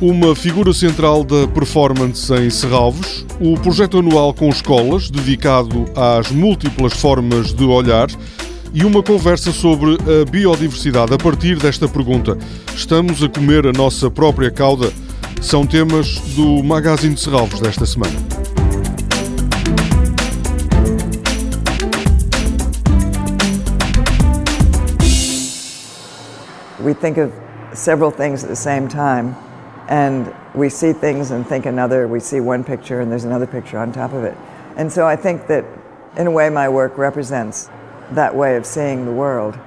Uma figura central da performance em Serralvos, o projeto anual com escolas, dedicado às múltiplas formas de olhar, e uma conversa sobre a biodiversidade a partir desta pergunta: Estamos a comer a nossa própria cauda? São temas do Magazine de Serralvos desta semana. We think of several things at the same time. And we see things and think another. We see one picture and there's another picture on top of it. And so I think that, in a way, my work represents that way of seeing the world.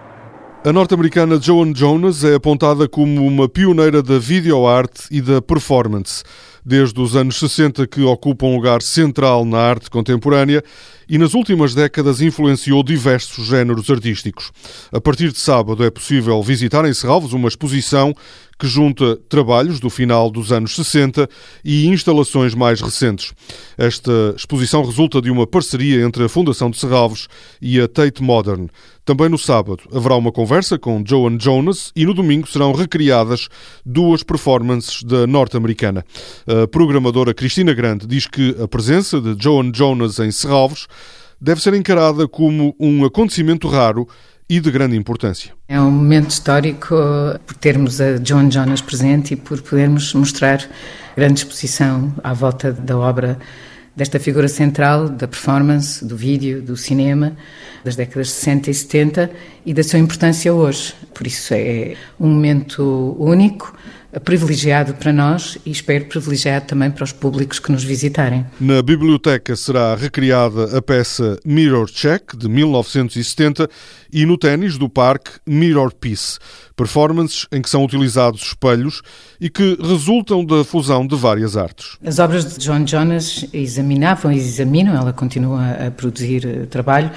A norte-americana Joan Jonas é apontada como uma pioneira da videoarte e da performance. Desde os anos 60 que ocupa um lugar central na arte contemporânea e nas últimas décadas influenciou diversos géneros artísticos. A partir de sábado é possível visitar em Serralves uma exposição que junta trabalhos do final dos anos 60 e instalações mais recentes. Esta exposição resulta de uma parceria entre a Fundação de Serralves e a Tate Modern. Também no sábado haverá uma conversa com Joan Jonas e no domingo serão recriadas duas performances da norte-americana. A programadora Cristina Grande diz que a presença de Joan Jonas em Serralves deve ser encarada como um acontecimento raro e de grande importância. É um momento histórico por termos a John Jonas presente e por podermos mostrar grande exposição à volta da obra desta figura central da performance, do vídeo, do cinema, das décadas de 60 e 70 e da sua importância hoje. Por isso é um momento único privilegiado para nós e espero privilegiado também para os públicos que nos visitarem. Na biblioteca será recriada a peça Mirror Check, de 1970, e no ténis do parque Mirror Piece, performances em que são utilizados espelhos e que resultam da fusão de várias artes. As obras de John Jonas examinavam e examinam, ela continua a produzir eh, trabalho,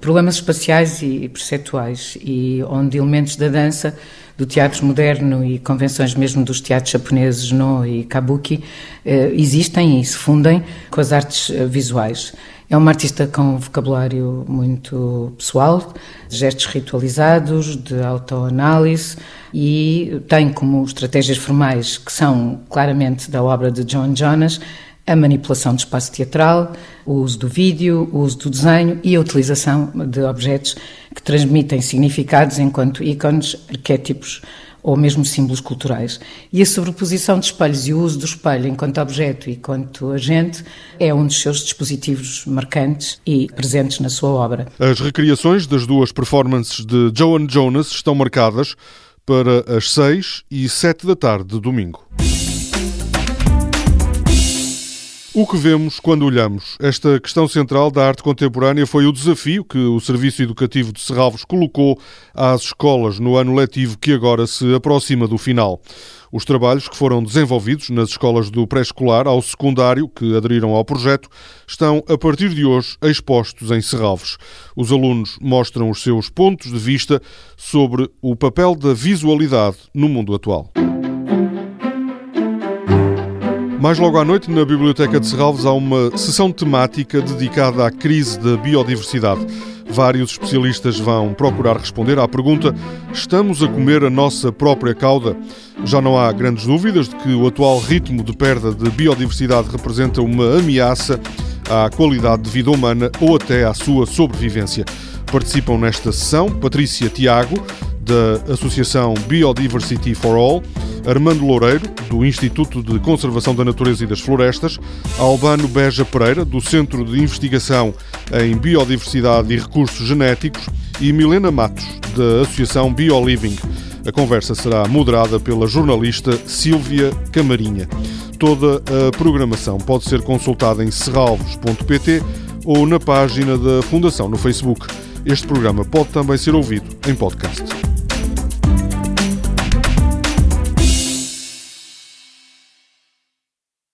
problemas espaciais e perceptuais e onde elementos da dança do teatro moderno e convenções mesmo dos teatros japoneses no e kabuki eh, existem e se fundem com as artes eh, visuais. É uma artista com um vocabulário muito pessoal, gestos ritualizados, de autoanálise e tem como estratégias formais que são claramente da obra de John Jonas a manipulação do espaço teatral, o uso do vídeo, o uso do desenho e a utilização de objetos que transmitem significados enquanto ícones, arquétipos ou mesmo símbolos culturais. E a sobreposição de espelhos e o uso do espelho enquanto objeto e enquanto agente é um dos seus dispositivos marcantes e presentes na sua obra. As recriações das duas performances de Joan Jonas estão marcadas para as 6 e 7 da tarde de domingo. O que vemos quando olhamos? Esta questão central da arte contemporânea foi o desafio que o Serviço Educativo de Serralvos colocou às escolas no ano letivo que agora se aproxima do final. Os trabalhos que foram desenvolvidos nas escolas do pré-escolar ao secundário, que aderiram ao projeto, estão a partir de hoje expostos em Serralvos. Os alunos mostram os seus pontos de vista sobre o papel da visualidade no mundo atual. Mais logo à noite, na Biblioteca de Serralves, há uma sessão temática dedicada à crise da biodiversidade. Vários especialistas vão procurar responder à pergunta: estamos a comer a nossa própria cauda? Já não há grandes dúvidas de que o atual ritmo de perda de biodiversidade representa uma ameaça à qualidade de vida humana ou até à sua sobrevivência. Participam nesta sessão Patrícia Tiago, da Associação Biodiversity for All, Armando Loureiro, do Instituto de Conservação da Natureza e das Florestas, Albano Beja Pereira, do Centro de Investigação em Biodiversidade e Recursos Genéticos, e Milena Matos, da Associação BioLiving. A conversa será moderada pela jornalista Sílvia Camarinha. Toda a programação pode ser consultada em serralvos.pt ou na página da Fundação no Facebook. Este programa pode também ser ouvido em podcast.